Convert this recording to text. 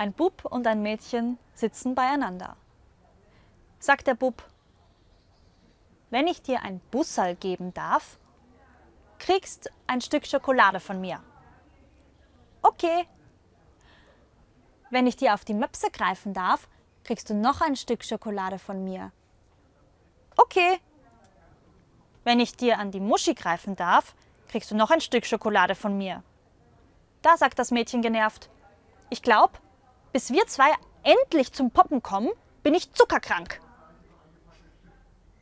Ein Bub und ein Mädchen sitzen beieinander. Sagt der Bub, wenn ich dir ein Bussal geben darf, kriegst ein Stück Schokolade von mir. Okay. Wenn ich dir auf die Möpse greifen darf, kriegst du noch ein Stück Schokolade von mir. Okay. Wenn ich dir an die Muschi greifen darf, kriegst du noch ein Stück Schokolade von mir. Da sagt das Mädchen genervt. Ich glaub, bis wir zwei endlich zum Poppen kommen, bin ich zuckerkrank.